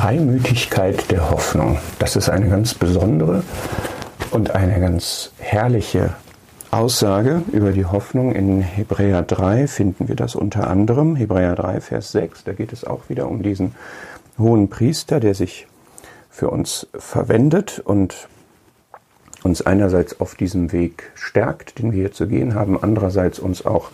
Freimütigkeit der Hoffnung. Das ist eine ganz besondere und eine ganz herrliche Aussage über die Hoffnung. In Hebräer 3 finden wir das unter anderem. Hebräer 3, Vers 6, da geht es auch wieder um diesen hohen Priester, der sich für uns verwendet und uns einerseits auf diesem Weg stärkt, den wir hier zu gehen haben, andererseits uns auch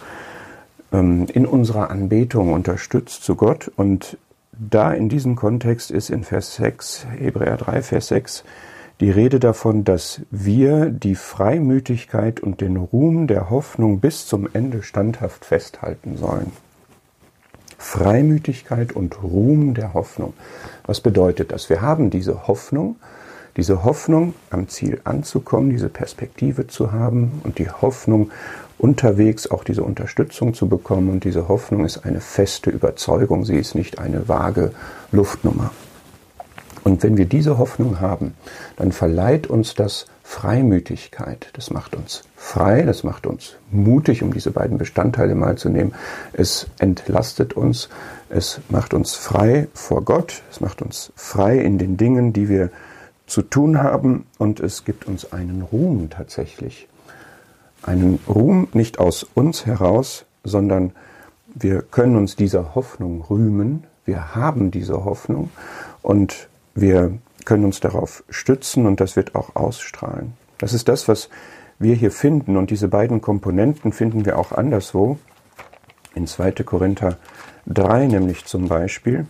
ähm, in unserer Anbetung unterstützt zu Gott. Und da in diesem Kontext ist in Vers 6, Hebräer 3, Vers 6, die Rede davon, dass wir die Freimütigkeit und den Ruhm der Hoffnung bis zum Ende standhaft festhalten sollen. Freimütigkeit und Ruhm der Hoffnung. Was bedeutet das? Wir haben diese Hoffnung, diese Hoffnung am Ziel anzukommen, diese Perspektive zu haben und die Hoffnung unterwegs auch diese Unterstützung zu bekommen. Und diese Hoffnung ist eine feste Überzeugung, sie ist nicht eine vage Luftnummer. Und wenn wir diese Hoffnung haben, dann verleiht uns das Freimütigkeit. Das macht uns frei, das macht uns mutig, um diese beiden Bestandteile mal zu nehmen. Es entlastet uns, es macht uns frei vor Gott, es macht uns frei in den Dingen, die wir zu tun haben und es gibt uns einen Ruhm tatsächlich einen Ruhm nicht aus uns heraus, sondern wir können uns dieser Hoffnung rühmen, wir haben diese Hoffnung und wir können uns darauf stützen und das wird auch ausstrahlen. Das ist das, was wir hier finden und diese beiden Komponenten finden wir auch anderswo. In 2. Korinther 3 nämlich zum Beispiel.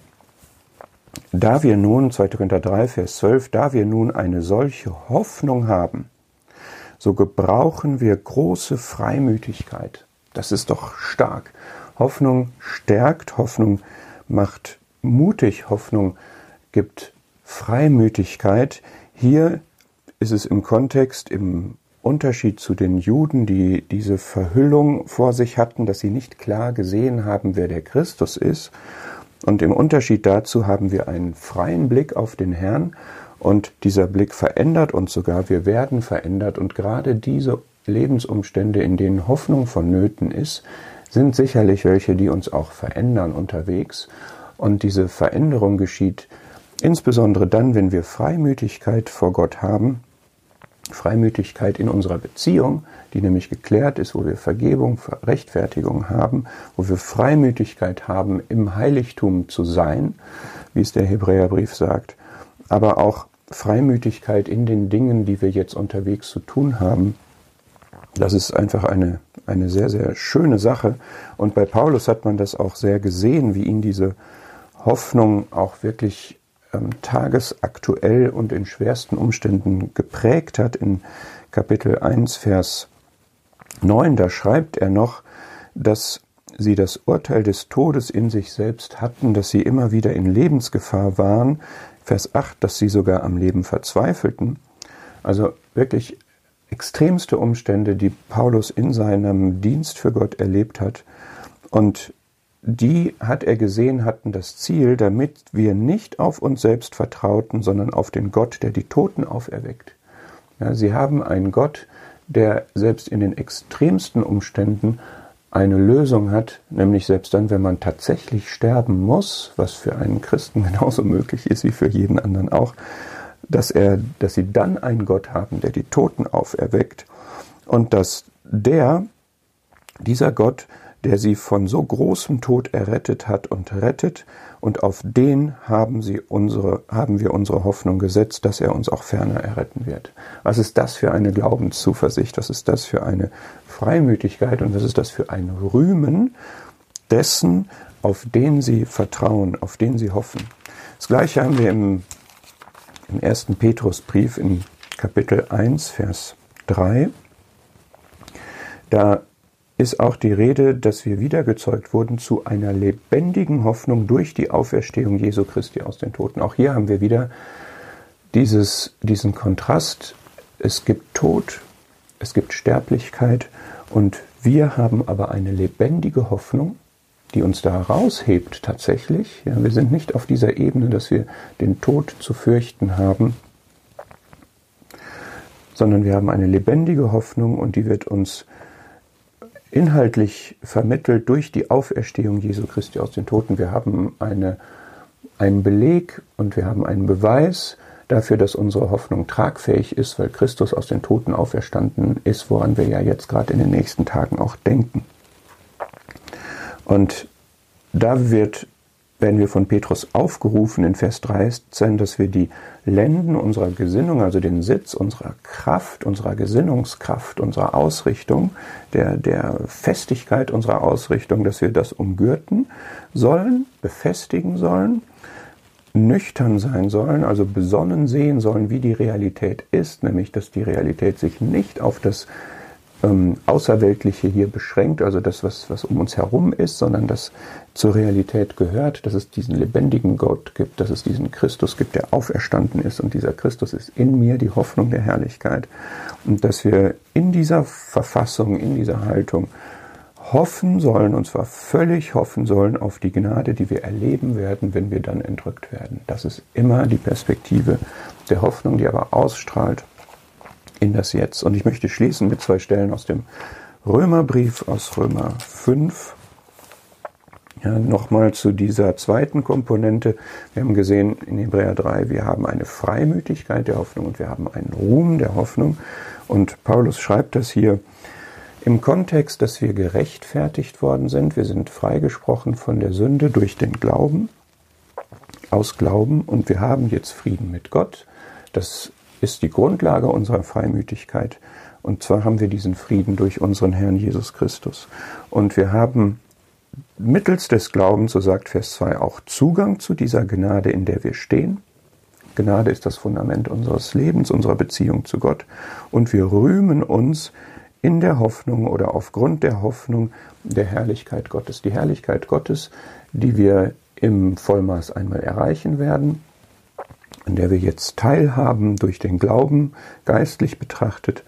Da wir nun, 2. Korinther 3, Vers 12, da wir nun eine solche Hoffnung haben, so gebrauchen wir große Freimütigkeit. Das ist doch stark. Hoffnung stärkt, Hoffnung macht mutig, Hoffnung gibt Freimütigkeit. Hier ist es im Kontext, im Unterschied zu den Juden, die diese Verhüllung vor sich hatten, dass sie nicht klar gesehen haben, wer der Christus ist. Und im Unterschied dazu haben wir einen freien Blick auf den Herrn und dieser Blick verändert uns sogar, wir werden verändert. Und gerade diese Lebensumstände, in denen Hoffnung vonnöten ist, sind sicherlich welche, die uns auch verändern unterwegs. Und diese Veränderung geschieht insbesondere dann, wenn wir Freimütigkeit vor Gott haben, Freimütigkeit in unserer Beziehung, die nämlich geklärt ist, wo wir Vergebung, Rechtfertigung haben, wo wir Freimütigkeit haben, im Heiligtum zu sein, wie es der Hebräerbrief sagt, aber auch Freimütigkeit in den Dingen, die wir jetzt unterwegs zu tun haben. Das ist einfach eine, eine sehr, sehr schöne Sache. Und bei Paulus hat man das auch sehr gesehen, wie ihn diese Hoffnung auch wirklich ähm, tagesaktuell und in schwersten Umständen geprägt hat. In Kapitel 1, Vers 9, da schreibt er noch, dass sie das Urteil des Todes in sich selbst hatten, dass sie immer wieder in Lebensgefahr waren, Vers 8, dass sie sogar am Leben verzweifelten. Also wirklich extremste Umstände, die Paulus in seinem Dienst für Gott erlebt hat. Und die hat er gesehen, hatten das Ziel, damit wir nicht auf uns selbst vertrauten, sondern auf den Gott, der die Toten auferweckt. Ja, sie haben einen Gott, der selbst in den extremsten Umständen eine Lösung hat, nämlich selbst dann, wenn man tatsächlich sterben muss, was für einen Christen genauso möglich ist wie für jeden anderen auch, dass er, dass sie dann einen Gott haben, der die Toten auferweckt und dass der, dieser Gott, der sie von so großem Tod errettet hat und rettet, und auf den haben, sie unsere, haben wir unsere Hoffnung gesetzt, dass er uns auch ferner erretten wird. Was ist das für eine Glaubenszuversicht? Was ist das für eine Freimütigkeit? Und was ist das für ein Rühmen dessen, auf den sie vertrauen, auf den sie hoffen? Das gleiche haben wir im, im ersten Petrusbrief in Kapitel 1, Vers 3. Da ist auch die Rede, dass wir wiedergezeugt wurden zu einer lebendigen Hoffnung durch die Auferstehung Jesu Christi aus den Toten. Auch hier haben wir wieder dieses, diesen Kontrast. Es gibt Tod, es gibt Sterblichkeit und wir haben aber eine lebendige Hoffnung, die uns da raushebt tatsächlich. Ja, wir sind nicht auf dieser Ebene, dass wir den Tod zu fürchten haben, sondern wir haben eine lebendige Hoffnung und die wird uns inhaltlich vermittelt durch die Auferstehung Jesu Christi aus den Toten. Wir haben eine einen Beleg und wir haben einen Beweis dafür, dass unsere Hoffnung tragfähig ist, weil Christus aus den Toten auferstanden ist, woran wir ja jetzt gerade in den nächsten Tagen auch denken. Und da wird werden wir von Petrus aufgerufen in Vers 13, dass wir die Lenden unserer Gesinnung, also den Sitz unserer Kraft, unserer Gesinnungskraft, unserer Ausrichtung, der, der Festigkeit unserer Ausrichtung, dass wir das umgürten sollen, befestigen sollen, nüchtern sein sollen, also besonnen sehen sollen, wie die Realität ist, nämlich dass die Realität sich nicht auf das ähm, Außerweltliche hier beschränkt, also das, was, was um uns herum ist, sondern das zur Realität gehört, dass es diesen lebendigen Gott gibt, dass es diesen Christus gibt, der auferstanden ist und dieser Christus ist in mir die Hoffnung der Herrlichkeit und dass wir in dieser Verfassung, in dieser Haltung hoffen sollen, und zwar völlig hoffen sollen auf die Gnade, die wir erleben werden, wenn wir dann entrückt werden. Das ist immer die Perspektive der Hoffnung, die aber ausstrahlt in das Jetzt. Und ich möchte schließen mit zwei Stellen aus dem Römerbrief, aus Römer 5. Ja, Nochmal zu dieser zweiten Komponente. Wir haben gesehen in Hebräer 3, wir haben eine Freimütigkeit der Hoffnung und wir haben einen Ruhm der Hoffnung. Und Paulus schreibt das hier im Kontext, dass wir gerechtfertigt worden sind. Wir sind freigesprochen von der Sünde durch den Glauben, aus Glauben und wir haben jetzt Frieden mit Gott. Das ist die Grundlage unserer Freimütigkeit. Und zwar haben wir diesen Frieden durch unseren Herrn Jesus Christus. Und wir haben mittels des Glaubens, so sagt Vers 2, auch Zugang zu dieser Gnade, in der wir stehen. Gnade ist das Fundament unseres Lebens, unserer Beziehung zu Gott. Und wir rühmen uns in der Hoffnung oder aufgrund der Hoffnung der Herrlichkeit Gottes. Die Herrlichkeit Gottes, die wir im Vollmaß einmal erreichen werden, an der wir jetzt teilhaben durch den Glauben, geistlich betrachtet.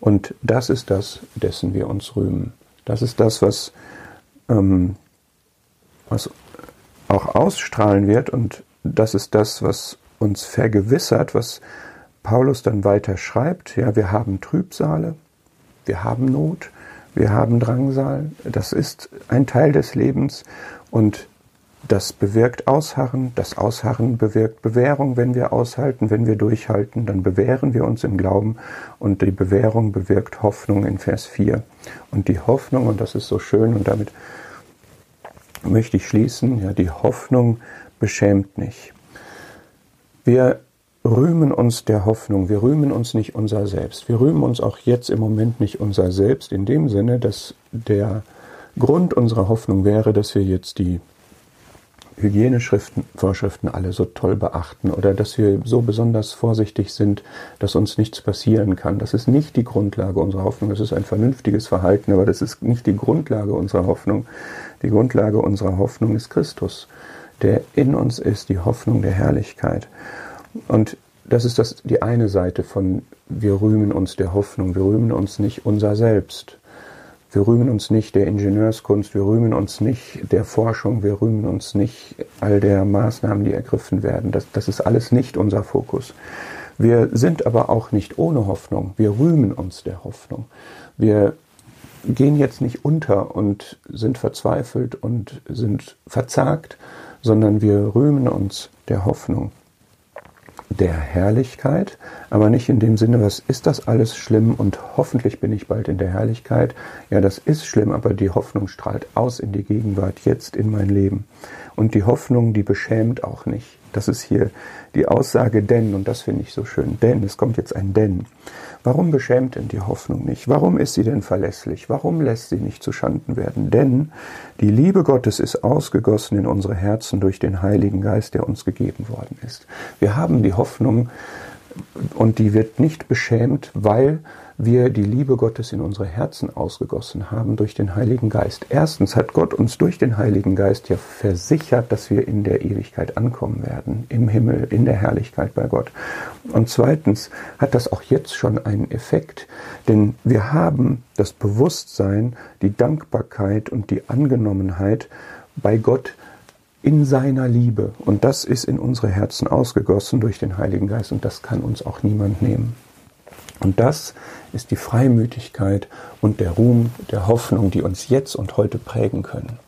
Und das ist das, dessen wir uns rühmen. Das ist das, was, ähm, was auch ausstrahlen wird und das ist das, was uns vergewissert, was Paulus dann weiter schreibt. Ja, wir haben Trübsale, wir haben Not, wir haben Drangsal. Das ist ein Teil des Lebens und das bewirkt Ausharren, das Ausharren bewirkt Bewährung, wenn wir aushalten, wenn wir durchhalten, dann bewähren wir uns im Glauben und die Bewährung bewirkt Hoffnung in Vers 4. Und die Hoffnung, und das ist so schön und damit möchte ich schließen, ja, die Hoffnung beschämt nicht. Wir rühmen uns der Hoffnung, wir rühmen uns nicht unser Selbst. Wir rühmen uns auch jetzt im Moment nicht unser Selbst in dem Sinne, dass der Grund unserer Hoffnung wäre, dass wir jetzt die Hygienevorschriften alle so toll beachten oder dass wir so besonders vorsichtig sind, dass uns nichts passieren kann. Das ist nicht die Grundlage unserer Hoffnung. Das ist ein vernünftiges Verhalten, aber das ist nicht die Grundlage unserer Hoffnung. Die Grundlage unserer Hoffnung ist Christus, der in uns ist, die Hoffnung der Herrlichkeit. Und das ist das, die eine Seite von wir rühmen uns der Hoffnung, wir rühmen uns nicht unser Selbst. Wir rühmen uns nicht der Ingenieurskunst, wir rühmen uns nicht der Forschung, wir rühmen uns nicht all der Maßnahmen, die ergriffen werden. Das, das ist alles nicht unser Fokus. Wir sind aber auch nicht ohne Hoffnung. Wir rühmen uns der Hoffnung. Wir gehen jetzt nicht unter und sind verzweifelt und sind verzagt, sondern wir rühmen uns der Hoffnung der Herrlichkeit, aber nicht in dem Sinne, was ist das alles schlimm und hoffentlich bin ich bald in der Herrlichkeit. Ja, das ist schlimm, aber die Hoffnung strahlt aus in die Gegenwart, jetzt in mein Leben. Und die Hoffnung, die beschämt auch nicht. Das ist hier die Aussage denn, und das finde ich so schön, denn, es kommt jetzt ein denn. Warum beschämt denn die Hoffnung nicht? Warum ist sie denn verlässlich? Warum lässt sie nicht zu Schanden werden? Denn die Liebe Gottes ist ausgegossen in unsere Herzen durch den Heiligen Geist, der uns gegeben worden ist. Wir haben die Hoffnung, und die wird nicht beschämt, weil wir die Liebe Gottes in unsere Herzen ausgegossen haben durch den Heiligen Geist. Erstens hat Gott uns durch den Heiligen Geist ja versichert, dass wir in der Ewigkeit ankommen werden, im Himmel, in der Herrlichkeit bei Gott. Und zweitens hat das auch jetzt schon einen Effekt, denn wir haben das Bewusstsein, die Dankbarkeit und die Angenommenheit bei Gott in seiner Liebe. Und das ist in unsere Herzen ausgegossen durch den Heiligen Geist und das kann uns auch niemand nehmen. Und das ist die Freimütigkeit und der Ruhm der Hoffnung, die uns jetzt und heute prägen können.